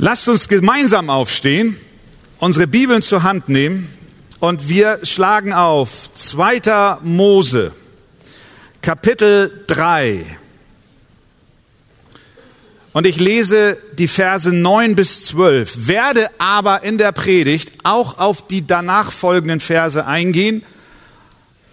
Lasst uns gemeinsam aufstehen, unsere Bibeln zur Hand nehmen und wir schlagen auf 2. Mose, Kapitel 3. Und ich lese die Verse 9 bis 12, werde aber in der Predigt auch auf die danach folgenden Verse eingehen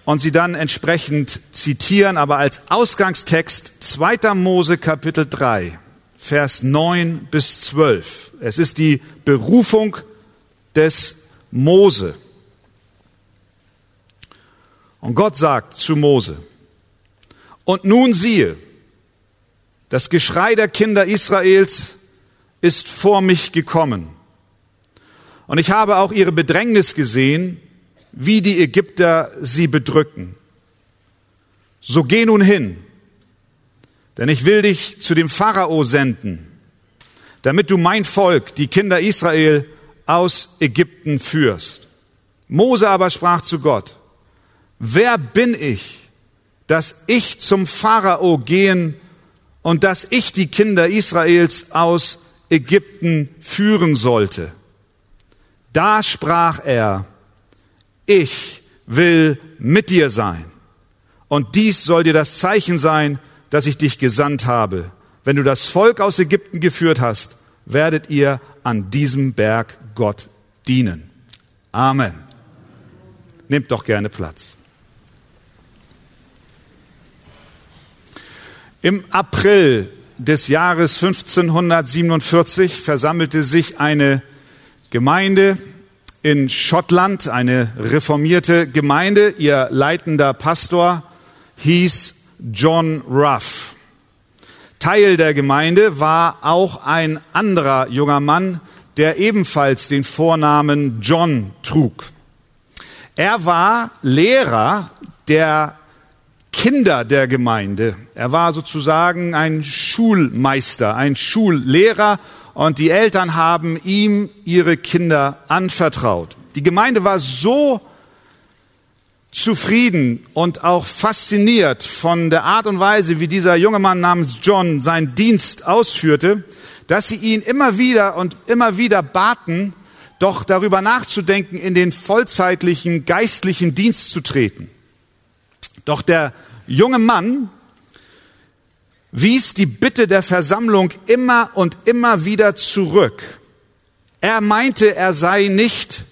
und sie dann entsprechend zitieren, aber als Ausgangstext 2. Mose Kapitel 3. Vers 9 bis 12. Es ist die Berufung des Mose. Und Gott sagt zu Mose, und nun siehe, das Geschrei der Kinder Israels ist vor mich gekommen. Und ich habe auch ihre Bedrängnis gesehen, wie die Ägypter sie bedrücken. So geh nun hin denn ich will dich zu dem Pharao senden, damit du mein Volk, die Kinder Israel, aus Ägypten führst. Mose aber sprach zu Gott, wer bin ich, dass ich zum Pharao gehen und dass ich die Kinder Israels aus Ägypten führen sollte? Da sprach er, ich will mit dir sein. Und dies soll dir das Zeichen sein, dass ich dich gesandt habe. Wenn du das Volk aus Ägypten geführt hast, werdet ihr an diesem Berg Gott dienen. Amen. Nehmt doch gerne Platz. Im April des Jahres 1547 versammelte sich eine Gemeinde in Schottland, eine reformierte Gemeinde. Ihr leitender Pastor hieß John Ruff. Teil der Gemeinde war auch ein anderer junger Mann, der ebenfalls den Vornamen John trug. Er war Lehrer der Kinder der Gemeinde. Er war sozusagen ein Schulmeister, ein Schullehrer und die Eltern haben ihm ihre Kinder anvertraut. Die Gemeinde war so zufrieden und auch fasziniert von der Art und Weise, wie dieser junge Mann namens John seinen Dienst ausführte, dass sie ihn immer wieder und immer wieder baten, doch darüber nachzudenken, in den vollzeitlichen geistlichen Dienst zu treten. Doch der junge Mann wies die Bitte der Versammlung immer und immer wieder zurück. Er meinte, er sei nicht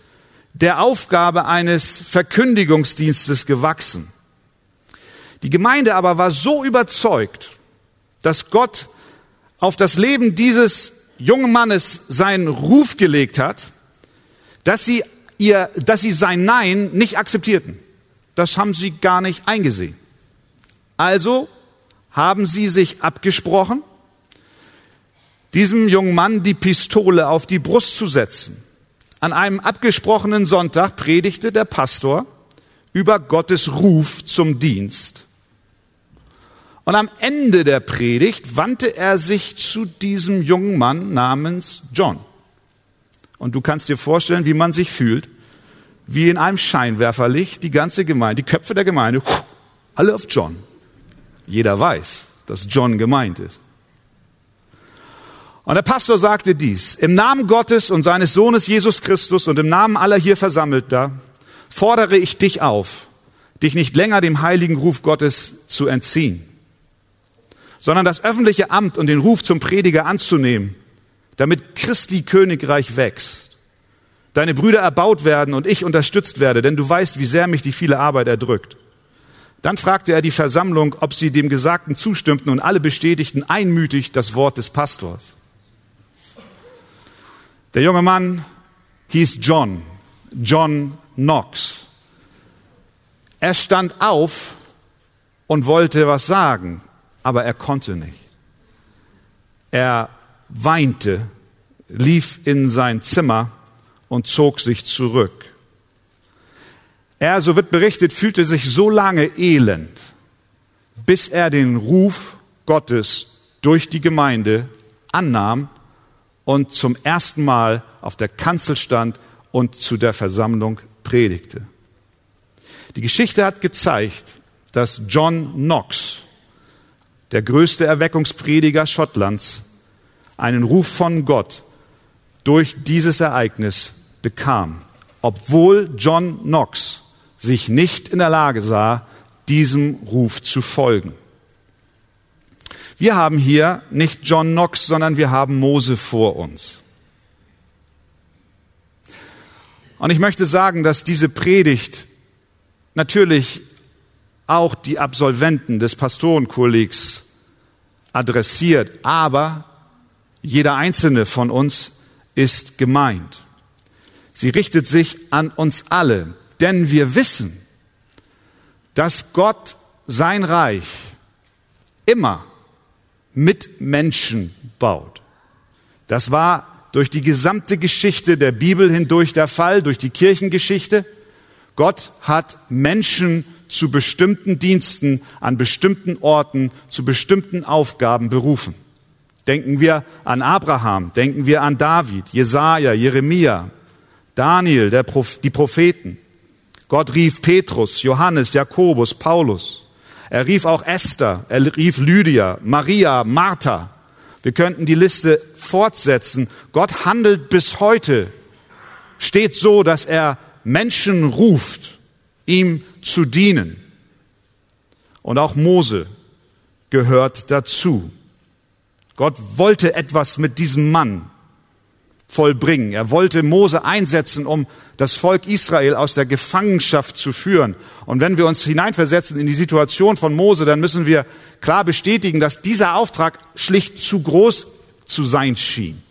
der Aufgabe eines Verkündigungsdienstes gewachsen. Die Gemeinde aber war so überzeugt, dass Gott auf das Leben dieses jungen Mannes seinen Ruf gelegt hat, dass sie ihr, dass sie sein Nein nicht akzeptierten. Das haben sie gar nicht eingesehen. Also haben sie sich abgesprochen, diesem jungen Mann die Pistole auf die Brust zu setzen an einem abgesprochenen Sonntag predigte der Pastor über Gottes Ruf zum Dienst. Und am Ende der Predigt wandte er sich zu diesem jungen Mann namens John. Und du kannst dir vorstellen, wie man sich fühlt, wie in einem Scheinwerferlicht die ganze Gemeinde, die Köpfe der Gemeinde, alle auf John. Jeder weiß, dass John gemeint ist. Und der Pastor sagte dies, im Namen Gottes und seines Sohnes Jesus Christus und im Namen aller hier Versammelter fordere ich dich auf, dich nicht länger dem heiligen Ruf Gottes zu entziehen, sondern das öffentliche Amt und den Ruf zum Prediger anzunehmen, damit Christi Königreich wächst, deine Brüder erbaut werden und ich unterstützt werde, denn du weißt, wie sehr mich die viele Arbeit erdrückt. Dann fragte er die Versammlung, ob sie dem Gesagten zustimmten und alle bestätigten einmütig das Wort des Pastors. Der junge Mann hieß John, John Knox. Er stand auf und wollte was sagen, aber er konnte nicht. Er weinte, lief in sein Zimmer und zog sich zurück. Er, so wird berichtet, fühlte sich so lange elend, bis er den Ruf Gottes durch die Gemeinde annahm und zum ersten Mal auf der Kanzel stand und zu der Versammlung predigte. Die Geschichte hat gezeigt, dass John Knox, der größte Erweckungsprediger Schottlands, einen Ruf von Gott durch dieses Ereignis bekam, obwohl John Knox sich nicht in der Lage sah, diesem Ruf zu folgen. Wir haben hier nicht John Knox, sondern wir haben Mose vor uns. Und ich möchte sagen, dass diese Predigt natürlich auch die Absolventen des Pastorenkollegs adressiert, aber jeder einzelne von uns ist gemeint. Sie richtet sich an uns alle, denn wir wissen, dass Gott sein Reich immer mit Menschen baut. Das war durch die gesamte Geschichte der Bibel hindurch der Fall, durch die Kirchengeschichte. Gott hat Menschen zu bestimmten Diensten an bestimmten Orten, zu bestimmten Aufgaben berufen. Denken wir an Abraham, denken wir an David, Jesaja, Jeremia, Daniel, Proph die Propheten. Gott rief Petrus, Johannes, Jakobus, Paulus. Er rief auch Esther, er rief Lydia, Maria, Martha. Wir könnten die Liste fortsetzen. Gott handelt bis heute, steht so, dass er Menschen ruft, ihm zu dienen. Und auch Mose gehört dazu. Gott wollte etwas mit diesem Mann vollbringen. Er wollte Mose einsetzen, um das Volk Israel aus der Gefangenschaft zu führen. Und wenn wir uns hineinversetzen in die Situation von Mose, dann müssen wir klar bestätigen, dass dieser Auftrag schlicht zu groß zu sein schien.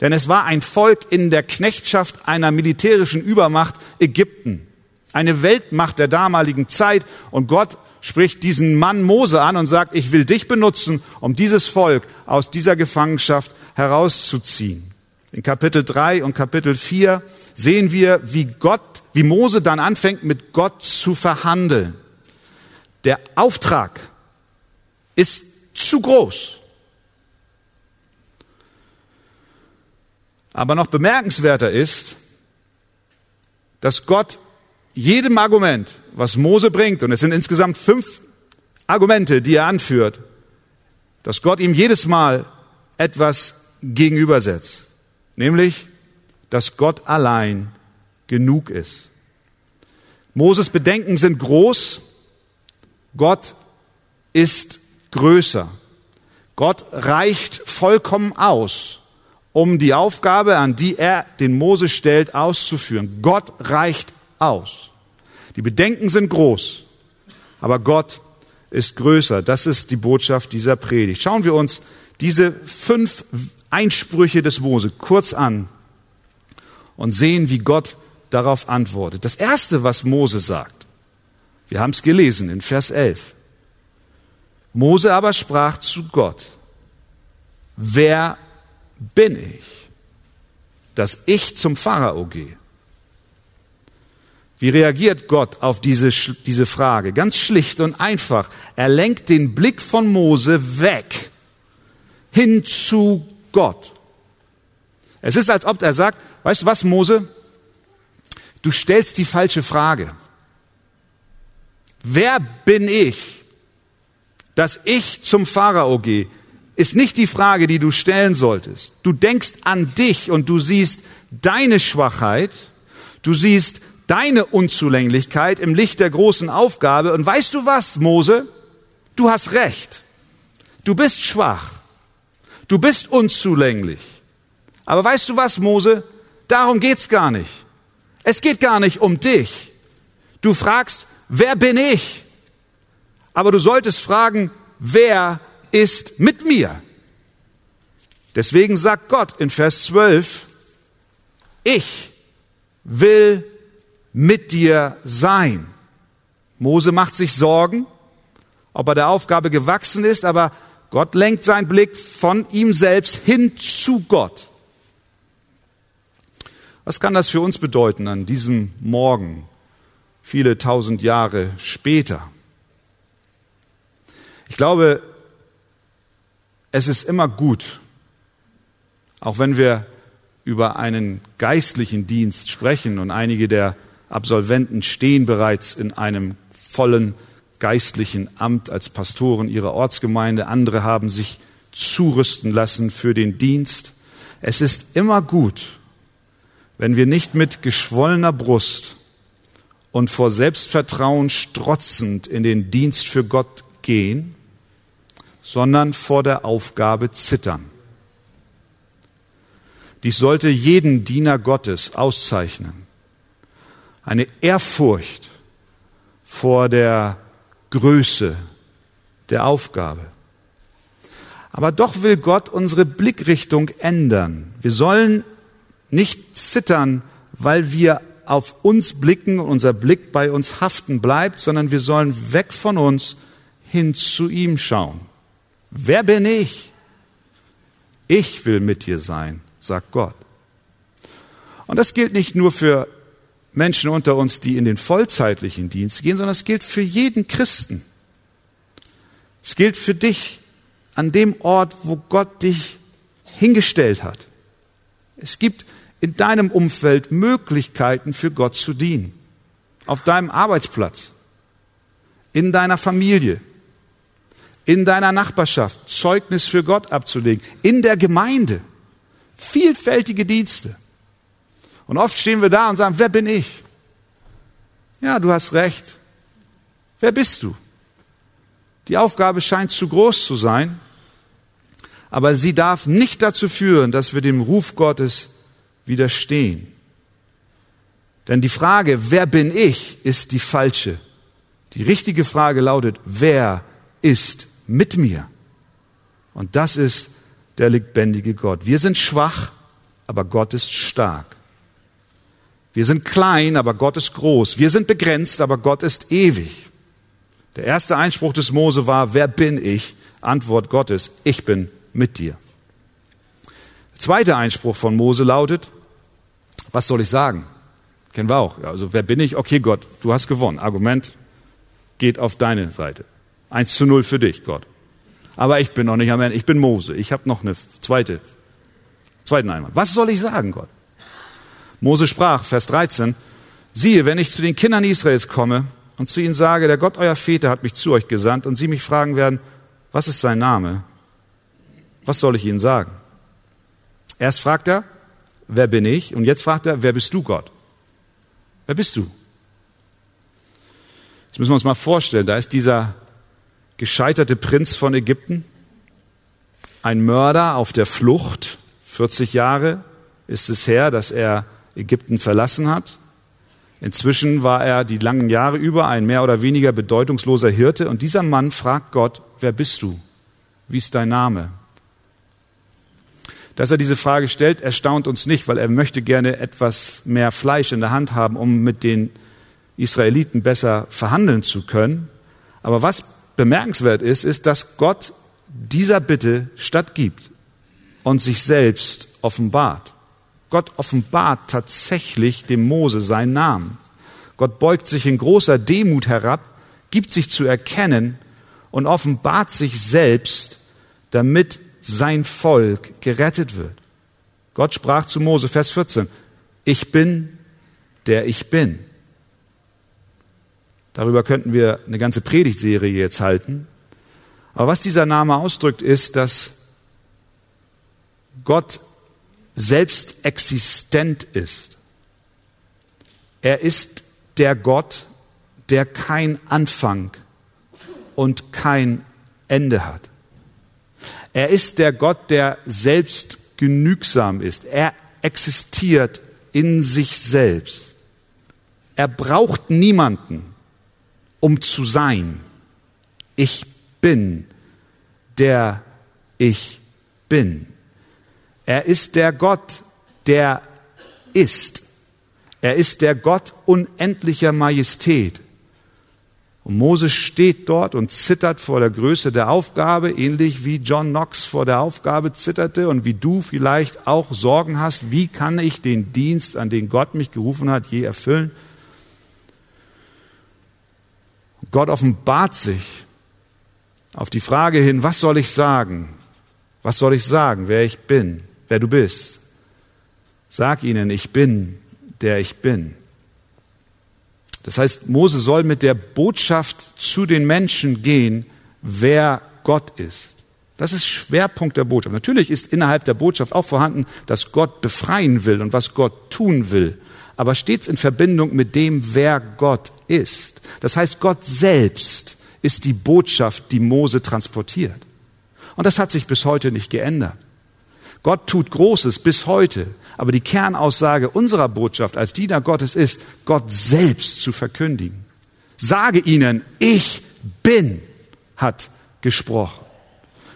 Denn es war ein Volk in der Knechtschaft einer militärischen Übermacht Ägypten, eine Weltmacht der damaligen Zeit. Und Gott spricht diesen Mann Mose an und sagt, ich will dich benutzen, um dieses Volk aus dieser Gefangenschaft herauszuziehen. In Kapitel 3 und Kapitel 4 sehen wir, wie Gott, wie Mose dann anfängt, mit Gott zu verhandeln. Der Auftrag ist zu groß. Aber noch bemerkenswerter ist, dass Gott jedem Argument, was Mose bringt, und es sind insgesamt fünf Argumente, die er anführt, dass Gott ihm jedes Mal etwas gegenübersetzt, nämlich, dass Gott allein genug ist. Moses Bedenken sind groß, Gott ist größer. Gott reicht vollkommen aus, um die Aufgabe, an die er den Mose stellt, auszuführen. Gott reicht aus. Die Bedenken sind groß, aber Gott ist größer. Das ist die Botschaft dieser Predigt. Schauen wir uns diese fünf Einsprüche des Mose kurz an und sehen, wie Gott darauf antwortet. Das erste, was Mose sagt, wir haben es gelesen in Vers 11. Mose aber sprach zu Gott, wer bin ich, dass ich zum Pharao gehe? Wie reagiert Gott auf diese, diese Frage? Ganz schlicht und einfach. Er lenkt den Blick von Mose weg hin zu Gott. Es ist, als ob er sagt, weißt du was, Mose? Du stellst die falsche Frage. Wer bin ich, dass ich zum Pharao gehe? Ist nicht die Frage, die du stellen solltest. Du denkst an dich und du siehst deine Schwachheit, du siehst deine Unzulänglichkeit im Licht der großen Aufgabe. Und weißt du was, Mose? Du hast recht. Du bist schwach. Du bist unzulänglich. Aber weißt du was, Mose? Darum geht's gar nicht. Es geht gar nicht um dich. Du fragst, wer bin ich? Aber du solltest fragen, wer ist mit mir? Deswegen sagt Gott in Vers 12, ich will mit dir sein. Mose macht sich Sorgen, ob er der Aufgabe gewachsen ist, aber Gott lenkt seinen Blick von ihm selbst hin zu Gott. Was kann das für uns bedeuten an diesem Morgen, viele tausend Jahre später? Ich glaube, es ist immer gut, auch wenn wir über einen geistlichen Dienst sprechen und einige der Absolventen stehen bereits in einem vollen geistlichen Amt als Pastoren ihrer Ortsgemeinde. Andere haben sich zurüsten lassen für den Dienst. Es ist immer gut, wenn wir nicht mit geschwollener Brust und vor Selbstvertrauen strotzend in den Dienst für Gott gehen, sondern vor der Aufgabe zittern. Dies sollte jeden Diener Gottes auszeichnen. Eine Ehrfurcht vor der Größe der Aufgabe. Aber doch will Gott unsere Blickrichtung ändern. Wir sollen nicht zittern, weil wir auf uns blicken und unser Blick bei uns haften bleibt, sondern wir sollen weg von uns hin zu ihm schauen. Wer bin ich? Ich will mit dir sein, sagt Gott. Und das gilt nicht nur für Menschen unter uns, die in den vollzeitlichen Dienst gehen, sondern es gilt für jeden Christen. Es gilt für dich an dem Ort, wo Gott dich hingestellt hat. Es gibt in deinem Umfeld Möglichkeiten für Gott zu dienen. Auf deinem Arbeitsplatz, in deiner Familie, in deiner Nachbarschaft Zeugnis für Gott abzulegen, in der Gemeinde. Vielfältige Dienste. Und oft stehen wir da und sagen, wer bin ich? Ja, du hast recht. Wer bist du? Die Aufgabe scheint zu groß zu sein, aber sie darf nicht dazu führen, dass wir dem Ruf Gottes widerstehen. Denn die Frage, wer bin ich, ist die falsche. Die richtige Frage lautet, wer ist mit mir. Und das ist der lebendige Gott. Wir sind schwach, aber Gott ist stark. Wir sind klein, aber Gott ist groß. Wir sind begrenzt, aber Gott ist ewig. Der erste Einspruch des Mose war, wer bin ich? Antwort Gottes, ich bin mit dir. Der zweite Einspruch von Mose lautet, was soll ich sagen? Kennen wir auch. Also wer bin ich? Okay, Gott, du hast gewonnen. Argument geht auf deine Seite. 1 zu 0 für dich, Gott. Aber ich bin noch nicht am Ende. Ich bin Mose. Ich habe noch eine zweite, zweiten Einwand. Was soll ich sagen, Gott? Mose sprach, Vers 13, siehe, wenn ich zu den Kindern Israels komme und zu ihnen sage, der Gott euer Väter hat mich zu euch gesandt und sie mich fragen werden, was ist sein Name? Was soll ich ihnen sagen? Erst fragt er, wer bin ich? Und jetzt fragt er, wer bist du, Gott? Wer bist du? Das müssen wir uns mal vorstellen. Da ist dieser gescheiterte Prinz von Ägypten, ein Mörder auf der Flucht. 40 Jahre ist es her, dass er Ägypten verlassen hat. Inzwischen war er die langen Jahre über ein mehr oder weniger bedeutungsloser Hirte und dieser Mann fragt Gott, wer bist du? Wie ist dein Name? Dass er diese Frage stellt, erstaunt uns nicht, weil er möchte gerne etwas mehr Fleisch in der Hand haben, um mit den Israeliten besser verhandeln zu können. Aber was bemerkenswert ist, ist, dass Gott dieser Bitte stattgibt und sich selbst offenbart. Gott offenbart tatsächlich dem Mose seinen Namen. Gott beugt sich in großer Demut herab, gibt sich zu erkennen und offenbart sich selbst, damit sein Volk gerettet wird. Gott sprach zu Mose, Vers 14, ich bin, der ich bin. Darüber könnten wir eine ganze Predigtserie jetzt halten. Aber was dieser Name ausdrückt, ist, dass Gott selbst existent ist. Er ist der Gott, der kein Anfang und kein Ende hat. Er ist der Gott, der selbst genügsam ist. Er existiert in sich selbst. Er braucht niemanden um zu sein. Ich bin, der ich bin. Er ist der Gott, der ist. Er ist der Gott unendlicher Majestät. Und Moses steht dort und zittert vor der Größe der Aufgabe, ähnlich wie John Knox vor der Aufgabe zitterte und wie du vielleicht auch Sorgen hast, wie kann ich den Dienst, an den Gott mich gerufen hat, je erfüllen? Gott offenbart sich auf die Frage hin, was soll ich sagen? Was soll ich sagen, wer ich bin, wer du bist? Sag ihnen, ich bin, der ich bin. Das heißt, Mose soll mit der Botschaft zu den Menschen gehen, wer Gott ist. Das ist Schwerpunkt der Botschaft. Natürlich ist innerhalb der Botschaft auch vorhanden, dass Gott befreien will und was Gott tun will, aber stets in Verbindung mit dem, wer Gott ist. Das heißt, Gott selbst ist die Botschaft, die Mose transportiert. Und das hat sich bis heute nicht geändert. Gott tut Großes bis heute, aber die Kernaussage unserer Botschaft als Diener Gottes ist, Gott selbst zu verkündigen. Sage ihnen, ich bin, hat gesprochen.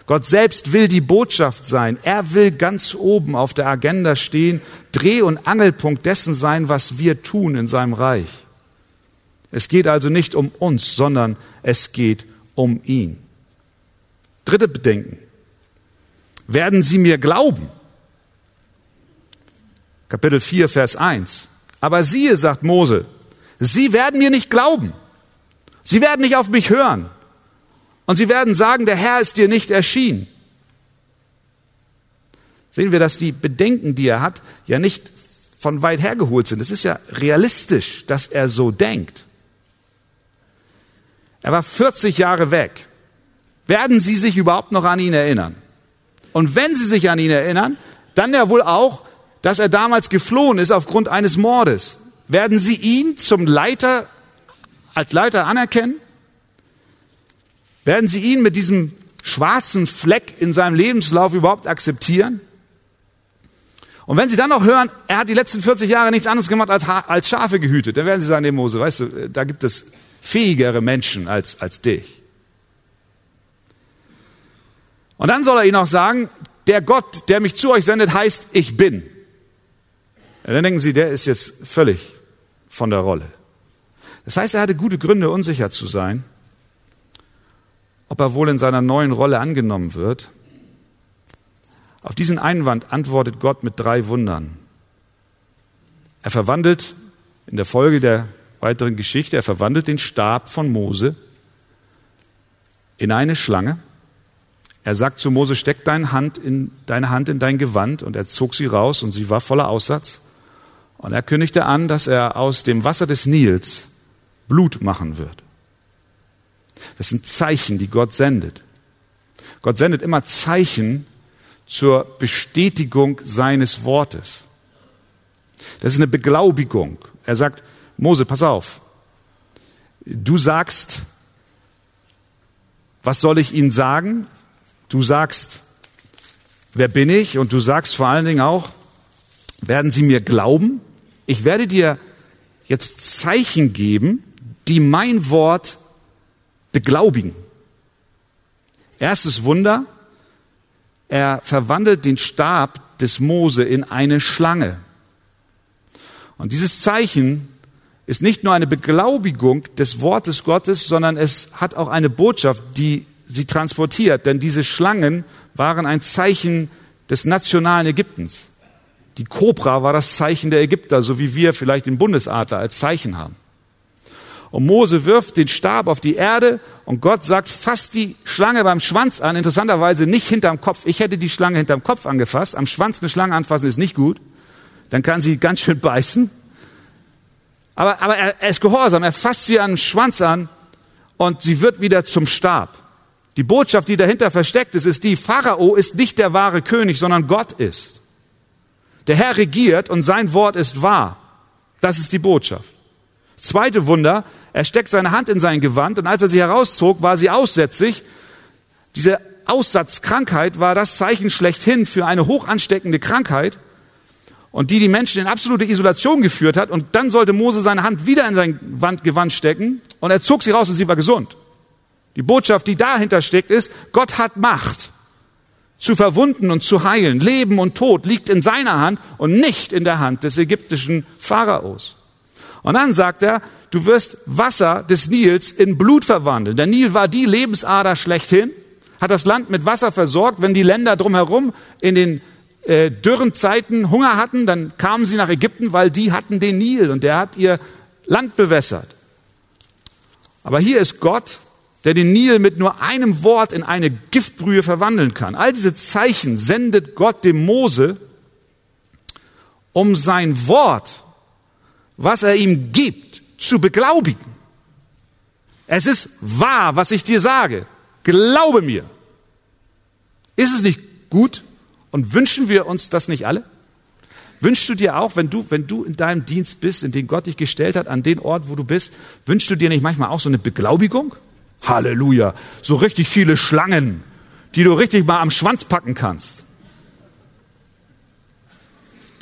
Gott selbst will die Botschaft sein. Er will ganz oben auf der Agenda stehen, Dreh- und Angelpunkt dessen sein, was wir tun in seinem Reich. Es geht also nicht um uns, sondern es geht um ihn. Dritte Bedenken. Werden Sie mir glauben? Kapitel 4, Vers 1. Aber siehe, sagt Mose, Sie werden mir nicht glauben. Sie werden nicht auf mich hören. Und sie werden sagen, der Herr ist dir nicht erschienen. Sehen wir, dass die Bedenken, die er hat, ja nicht von weit hergeholt sind. Es ist ja realistisch, dass er so denkt. Er war 40 Jahre weg. Werden Sie sich überhaupt noch an ihn erinnern? Und wenn Sie sich an ihn erinnern, dann ja wohl auch, dass er damals geflohen ist aufgrund eines Mordes. Werden Sie ihn zum Leiter, als Leiter anerkennen? Werden Sie ihn mit diesem schwarzen Fleck in seinem Lebenslauf überhaupt akzeptieren? Und wenn Sie dann noch hören, er hat die letzten 40 Jahre nichts anderes gemacht als, als Schafe gehütet, dann werden Sie sagen, nee Mose, weißt du, da gibt es fähigere Menschen als, als dich. Und dann soll er ihnen auch sagen, der Gott, der mich zu euch sendet, heißt, ich bin. Ja, dann denken Sie, der ist jetzt völlig von der Rolle. Das heißt, er hatte gute Gründe, unsicher zu sein ob er wohl in seiner neuen Rolle angenommen wird. Auf diesen Einwand antwortet Gott mit drei Wundern. Er verwandelt in der Folge der weiteren Geschichte, er verwandelt den Stab von Mose in eine Schlange. Er sagt zu Mose, steck deine Hand in, deine Hand in dein Gewand und er zog sie raus und sie war voller Aussatz. Und er kündigte an, dass er aus dem Wasser des Nils Blut machen wird. Das sind Zeichen, die Gott sendet. Gott sendet immer Zeichen zur Bestätigung seines Wortes. Das ist eine Beglaubigung. Er sagt, Mose, pass auf. Du sagst, was soll ich ihnen sagen? Du sagst, wer bin ich? Und du sagst vor allen Dingen auch, werden sie mir glauben? Ich werde dir jetzt Zeichen geben, die mein Wort beglaubigen. Erstes Wunder, er verwandelt den Stab des Mose in eine Schlange. Und dieses Zeichen ist nicht nur eine Beglaubigung des Wortes Gottes, sondern es hat auch eine Botschaft, die sie transportiert. Denn diese Schlangen waren ein Zeichen des nationalen Ägyptens. Die Kobra war das Zeichen der Ägypter, so wie wir vielleicht den Bundesadler als Zeichen haben. Und Mose wirft den Stab auf die Erde und Gott sagt, fass die Schlange beim Schwanz an. Interessanterweise nicht hinterm Kopf. Ich hätte die Schlange hinterm Kopf angefasst. Am Schwanz eine Schlange anfassen ist nicht gut. Dann kann sie ganz schön beißen. Aber, aber er, er ist gehorsam. Er fasst sie den Schwanz an und sie wird wieder zum Stab. Die Botschaft, die dahinter versteckt ist, ist die, Pharao ist nicht der wahre König, sondern Gott ist. Der Herr regiert und sein Wort ist wahr. Das ist die Botschaft. Zweite Wunder, er steckt seine Hand in sein Gewand und als er sie herauszog, war sie aussätzig. Diese Aussatzkrankheit war das Zeichen schlechthin für eine hoch ansteckende Krankheit und die die Menschen in absolute Isolation geführt hat. Und dann sollte Mose seine Hand wieder in sein Gewand stecken und er zog sie raus und sie war gesund. Die Botschaft, die dahinter steckt, ist, Gott hat Macht zu verwunden und zu heilen. Leben und Tod liegt in seiner Hand und nicht in der Hand des ägyptischen Pharaos. Und dann sagt er, du wirst Wasser des Nils in Blut verwandeln. Der Nil war die Lebensader schlechthin, hat das Land mit Wasser versorgt. Wenn die Länder drumherum in den äh, dürren Zeiten Hunger hatten, dann kamen sie nach Ägypten, weil die hatten den Nil und der hat ihr Land bewässert. Aber hier ist Gott, der den Nil mit nur einem Wort in eine Giftbrühe verwandeln kann. All diese Zeichen sendet Gott dem Mose, um sein Wort, was er ihm gibt, zu beglaubigen. Es ist wahr, was ich dir sage. Glaube mir. Ist es nicht gut und wünschen wir uns das nicht alle? Wünschst du dir auch, wenn du, wenn du in deinem Dienst bist, in den Gott dich gestellt hat, an den Ort, wo du bist, wünschst du dir nicht manchmal auch so eine Beglaubigung? Halleluja. So richtig viele Schlangen, die du richtig mal am Schwanz packen kannst.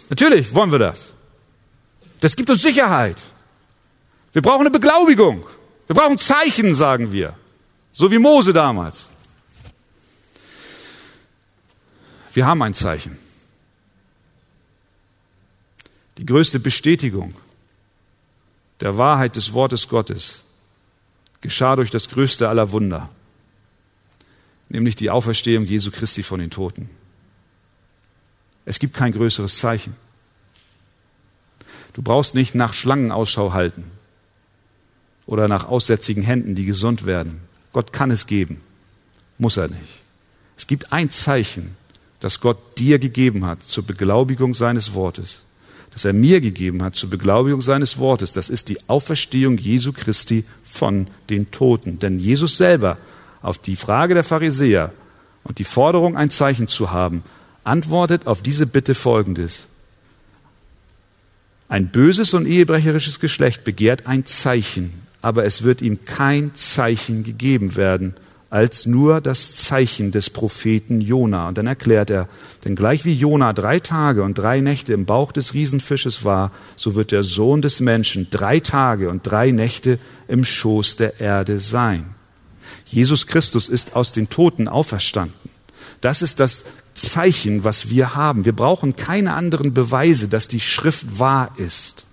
Natürlich wollen wir das. Das gibt uns Sicherheit. Wir brauchen eine Beglaubigung. Wir brauchen Zeichen, sagen wir. So wie Mose damals. Wir haben ein Zeichen. Die größte Bestätigung der Wahrheit des Wortes Gottes geschah durch das größte aller Wunder, nämlich die Auferstehung Jesu Christi von den Toten. Es gibt kein größeres Zeichen. Du brauchst nicht nach Schlangen Ausschau halten oder nach aussätzigen Händen, die gesund werden. Gott kann es geben, muss er nicht. Es gibt ein Zeichen, das Gott dir gegeben hat zur Beglaubigung seines Wortes das er mir gegeben hat zur Beglaubigung seines Wortes, das ist die Auferstehung Jesu Christi von den Toten. Denn Jesus selber auf die Frage der Pharisäer und die Forderung, ein Zeichen zu haben, antwortet auf diese Bitte folgendes. Ein böses und ehebrecherisches Geschlecht begehrt ein Zeichen, aber es wird ihm kein Zeichen gegeben werden, als nur das Zeichen des Propheten Jona. Und dann erklärt er, denn gleich wie Jona drei Tage und drei Nächte im Bauch des Riesenfisches war, so wird der Sohn des Menschen drei Tage und drei Nächte im Schoß der Erde sein. Jesus Christus ist aus den Toten auferstanden. Das ist das Zeichen, was wir haben. Wir brauchen keine anderen Beweise, dass die Schrift wahr ist.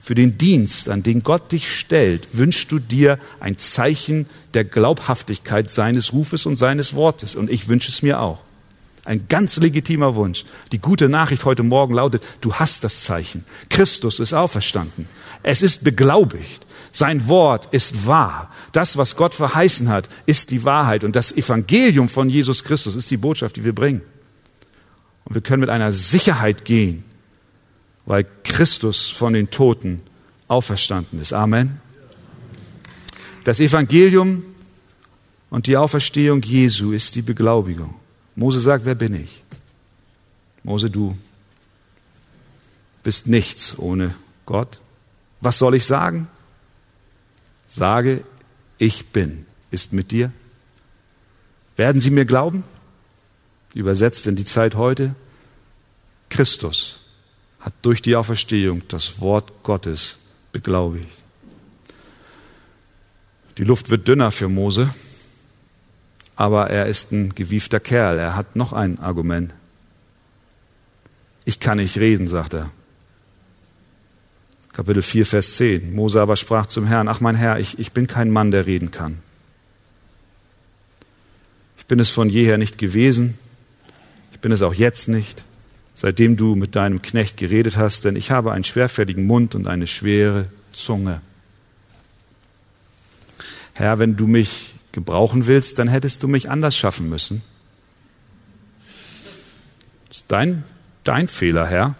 Für den Dienst, an den Gott dich stellt, wünschst du dir ein Zeichen der Glaubhaftigkeit seines Rufes und seines Wortes. Und ich wünsche es mir auch. Ein ganz legitimer Wunsch. Die gute Nachricht heute Morgen lautet, du hast das Zeichen. Christus ist auferstanden. Es ist beglaubigt. Sein Wort ist wahr. Das, was Gott verheißen hat, ist die Wahrheit. Und das Evangelium von Jesus Christus ist die Botschaft, die wir bringen. Und wir können mit einer Sicherheit gehen, weil Christus von den Toten auferstanden ist. Amen. Das Evangelium und die Auferstehung Jesu ist die Beglaubigung. Mose sagt, wer bin ich? Mose, du bist nichts ohne Gott. Was soll ich sagen? Sage, ich bin, ist mit dir. Werden sie mir glauben? Übersetzt in die Zeit heute. Christus hat durch die Auferstehung das Wort Gottes beglaubigt. Die Luft wird dünner für Mose, aber er ist ein gewiefter Kerl. Er hat noch ein Argument. Ich kann nicht reden, sagt er. Kapitel 4, Vers 10. Mose aber sprach zum Herrn, ach mein Herr, ich, ich bin kein Mann, der reden kann. Ich bin es von jeher nicht gewesen. Ich bin es auch jetzt nicht seitdem du mit deinem Knecht geredet hast, denn ich habe einen schwerfälligen Mund und eine schwere Zunge. Herr, wenn du mich gebrauchen willst, dann hättest du mich anders schaffen müssen. Das ist dein, dein Fehler, Herr.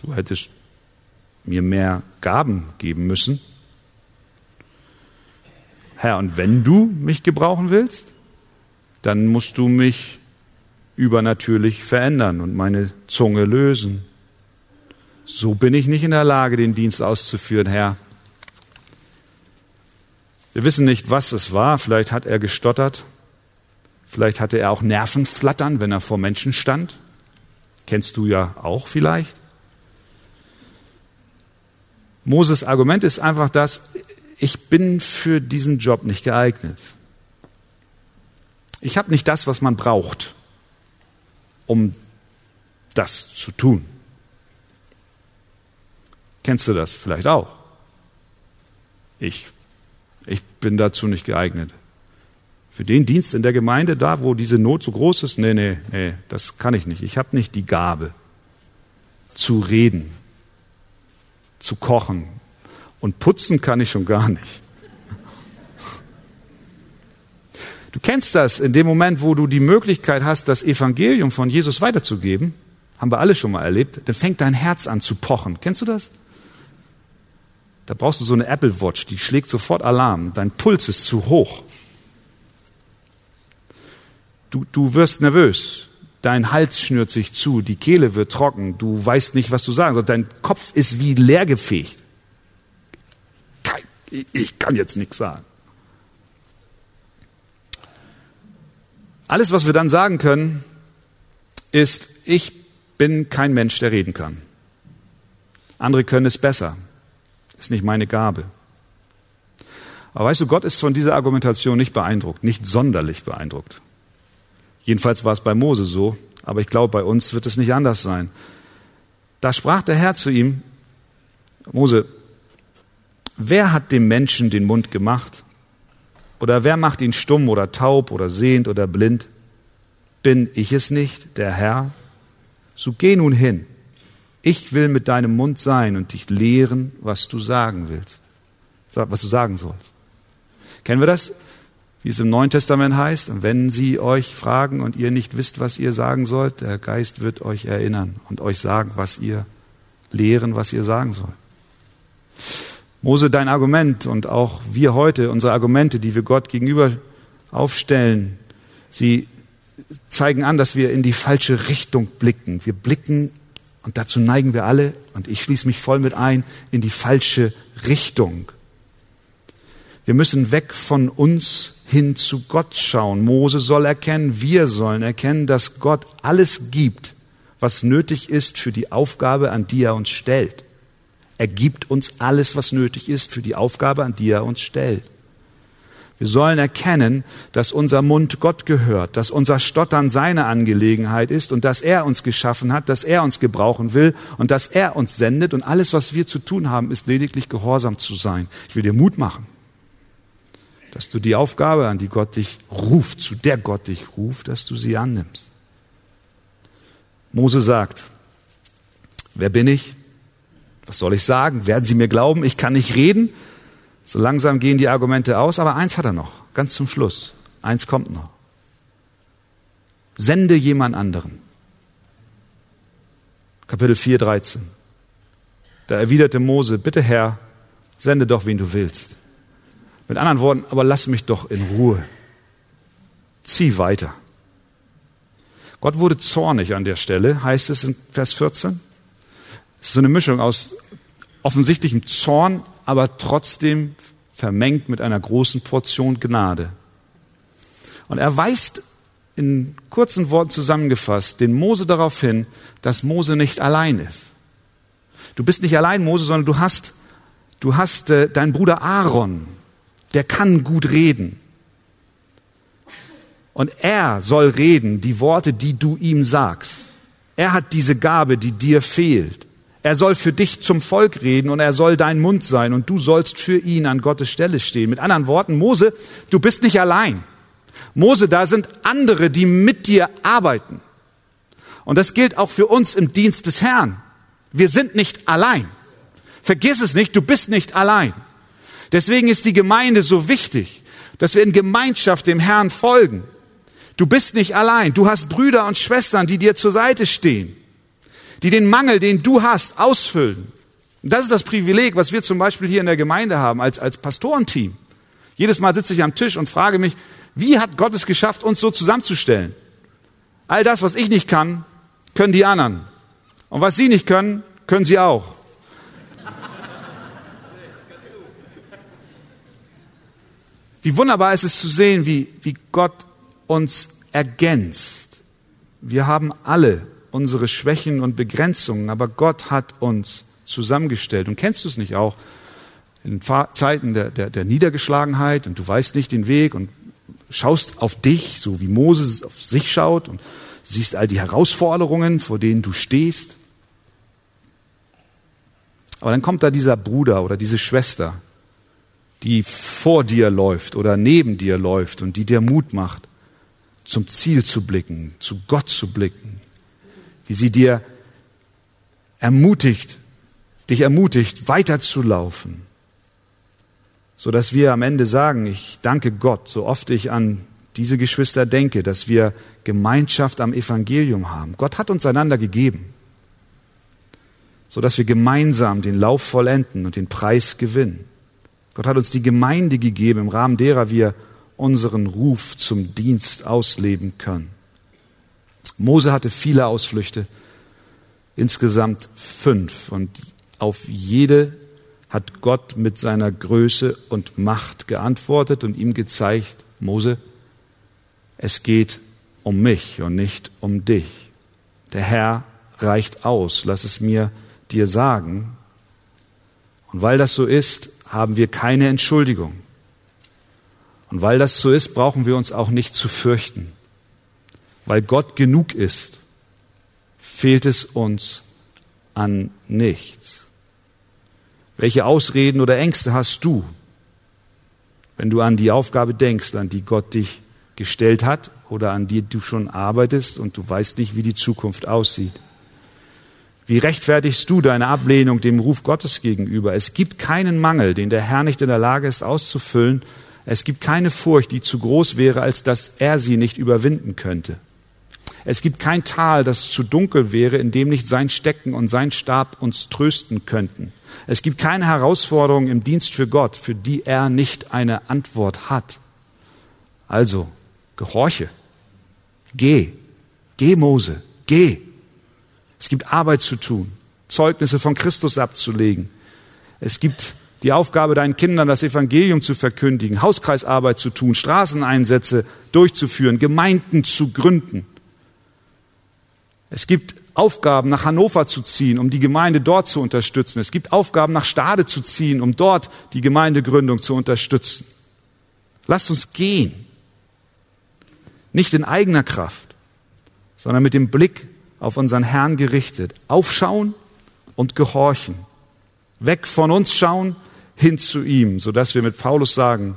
Du hättest mir mehr Gaben geben müssen. Herr, und wenn du mich gebrauchen willst, dann musst du mich übernatürlich verändern und meine Zunge lösen. So bin ich nicht in der Lage, den Dienst auszuführen, Herr. Wir wissen nicht, was es war. Vielleicht hat er gestottert. Vielleicht hatte er auch Nervenflattern, wenn er vor Menschen stand. Kennst du ja auch vielleicht. Moses Argument ist einfach das, ich bin für diesen Job nicht geeignet. Ich habe nicht das, was man braucht um das zu tun. Kennst du das vielleicht auch? Ich. Ich bin dazu nicht geeignet. Für den Dienst in der Gemeinde, da wo diese Not so groß ist, nee, nee, nee, das kann ich nicht. Ich habe nicht die Gabe zu reden, zu kochen und putzen kann ich schon gar nicht. Du kennst das in dem Moment, wo du die Möglichkeit hast, das Evangelium von Jesus weiterzugeben. Haben wir alle schon mal erlebt. Dann fängt dein Herz an zu pochen. Kennst du das? Da brauchst du so eine Apple Watch, die schlägt sofort Alarm. Dein Puls ist zu hoch. Du, du wirst nervös. Dein Hals schnürt sich zu, die Kehle wird trocken, du weißt nicht, was du sagen sollst. Dein Kopf ist wie leergefegt. Ich kann jetzt nichts sagen. Alles, was wir dann sagen können, ist, ich bin kein Mensch, der reden kann. Andere können es besser. Ist nicht meine Gabe. Aber weißt du, Gott ist von dieser Argumentation nicht beeindruckt, nicht sonderlich beeindruckt. Jedenfalls war es bei Mose so, aber ich glaube, bei uns wird es nicht anders sein. Da sprach der Herr zu ihm, Mose, wer hat dem Menschen den Mund gemacht? Oder wer macht ihn stumm oder taub oder sehend oder blind? Bin ich es nicht, der Herr? So geh nun hin. Ich will mit deinem Mund sein und dich lehren, was du sagen willst, was du sagen sollst. Kennen wir das? wie es im Neuen Testament heißt, und wenn sie euch fragen und ihr nicht wisst, was ihr sagen sollt, der Geist wird euch erinnern und euch sagen, was ihr lehren, was ihr sagen sollt. Mose, dein Argument und auch wir heute, unsere Argumente, die wir Gott gegenüber aufstellen, sie zeigen an, dass wir in die falsche Richtung blicken. Wir blicken, und dazu neigen wir alle, und ich schließe mich voll mit ein, in die falsche Richtung. Wir müssen weg von uns hin zu Gott schauen. Mose soll erkennen, wir sollen erkennen, dass Gott alles gibt, was nötig ist für die Aufgabe, an die er uns stellt. Er gibt uns alles, was nötig ist für die Aufgabe, an die er uns stellt. Wir sollen erkennen, dass unser Mund Gott gehört, dass unser Stottern seine Angelegenheit ist und dass er uns geschaffen hat, dass er uns gebrauchen will und dass er uns sendet und alles, was wir zu tun haben, ist lediglich gehorsam zu sein. Ich will dir Mut machen dass du die Aufgabe, an die Gott dich ruft, zu der Gott dich ruft, dass du sie annimmst. Mose sagt, wer bin ich? Was soll ich sagen? Werden sie mir glauben? Ich kann nicht reden. So langsam gehen die Argumente aus, aber eins hat er noch, ganz zum Schluss. Eins kommt noch. Sende jemand anderen. Kapitel 4, 13. Da erwiderte Mose, bitte Herr, sende doch, wen du willst. Mit anderen Worten, aber lass mich doch in Ruhe. Zieh weiter. Gott wurde zornig an der Stelle, heißt es in Vers 14. Ist so eine Mischung aus offensichtlichem Zorn, aber trotzdem vermengt mit einer großen Portion Gnade. Und er weist in kurzen Worten zusammengefasst den Mose darauf hin, dass Mose nicht allein ist. Du bist nicht allein, Mose, sondern du hast, du hast äh, deinen Bruder Aaron, der kann gut reden. Und er soll reden, die Worte, die du ihm sagst. Er hat diese Gabe, die dir fehlt. Er soll für dich zum Volk reden und er soll dein Mund sein und du sollst für ihn an Gottes Stelle stehen. Mit anderen Worten, Mose, du bist nicht allein. Mose, da sind andere, die mit dir arbeiten. Und das gilt auch für uns im Dienst des Herrn. Wir sind nicht allein. Vergiss es nicht, du bist nicht allein. Deswegen ist die Gemeinde so wichtig, dass wir in Gemeinschaft dem Herrn folgen. Du bist nicht allein. Du hast Brüder und Schwestern, die dir zur Seite stehen, die den Mangel, den du hast, ausfüllen. Und das ist das Privileg, was wir zum Beispiel hier in der Gemeinde haben, als, als Pastorenteam. Jedes Mal sitze ich am Tisch und frage mich, wie hat Gott es geschafft, uns so zusammenzustellen? All das, was ich nicht kann, können die anderen. Und was sie nicht können, können sie auch. Wie wunderbar ist es zu sehen, wie, wie Gott uns ergänzt. Wir haben alle unsere Schwächen und Begrenzungen, aber Gott hat uns zusammengestellt. Und kennst du es nicht auch? In Zeiten der, der, der Niedergeschlagenheit und du weißt nicht den Weg und schaust auf dich, so wie Moses auf sich schaut und siehst all die Herausforderungen, vor denen du stehst. Aber dann kommt da dieser Bruder oder diese Schwester, die vor dir läuft oder neben dir läuft und die dir Mut macht, zum Ziel zu blicken, zu Gott zu blicken, wie sie dir ermutigt, dich ermutigt, weiterzulaufen, so dass wir am Ende sagen, ich danke Gott, so oft ich an diese Geschwister denke, dass wir Gemeinschaft am Evangelium haben. Gott hat uns einander gegeben, so dass wir gemeinsam den Lauf vollenden und den Preis gewinnen. Gott hat uns die Gemeinde gegeben, im Rahmen derer wir unseren Ruf zum Dienst ausleben können. Mose hatte viele Ausflüchte, insgesamt fünf. Und auf jede hat Gott mit seiner Größe und Macht geantwortet und ihm gezeigt, Mose, es geht um mich und nicht um dich. Der Herr reicht aus, lass es mir dir sagen. Und weil das so ist, haben wir keine Entschuldigung. Und weil das so ist, brauchen wir uns auch nicht zu fürchten. Weil Gott genug ist, fehlt es uns an nichts. Welche Ausreden oder Ängste hast du, wenn du an die Aufgabe denkst, an die Gott dich gestellt hat oder an die du schon arbeitest und du weißt nicht, wie die Zukunft aussieht? Wie rechtfertigst du deine Ablehnung dem Ruf Gottes gegenüber? Es gibt keinen Mangel, den der Herr nicht in der Lage ist auszufüllen. Es gibt keine Furcht, die zu groß wäre, als dass er sie nicht überwinden könnte. Es gibt kein Tal, das zu dunkel wäre, in dem nicht sein Stecken und sein Stab uns trösten könnten. Es gibt keine Herausforderung im Dienst für Gott, für die er nicht eine Antwort hat. Also, gehorche. Geh. Geh, Mose. Geh. Es gibt Arbeit zu tun, Zeugnisse von Christus abzulegen. Es gibt die Aufgabe, deinen Kindern das Evangelium zu verkündigen, Hauskreisarbeit zu tun, Straßeneinsätze durchzuführen, Gemeinden zu gründen. Es gibt Aufgaben, nach Hannover zu ziehen, um die Gemeinde dort zu unterstützen. Es gibt Aufgaben, nach Stade zu ziehen, um dort die Gemeindegründung zu unterstützen. Lasst uns gehen. Nicht in eigener Kraft, sondern mit dem Blick auf unseren Herrn gerichtet. Aufschauen und gehorchen. Weg von uns schauen, hin zu ihm, sodass wir mit Paulus sagen,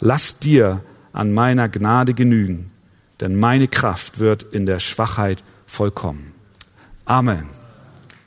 lass dir an meiner Gnade genügen, denn meine Kraft wird in der Schwachheit vollkommen. Amen.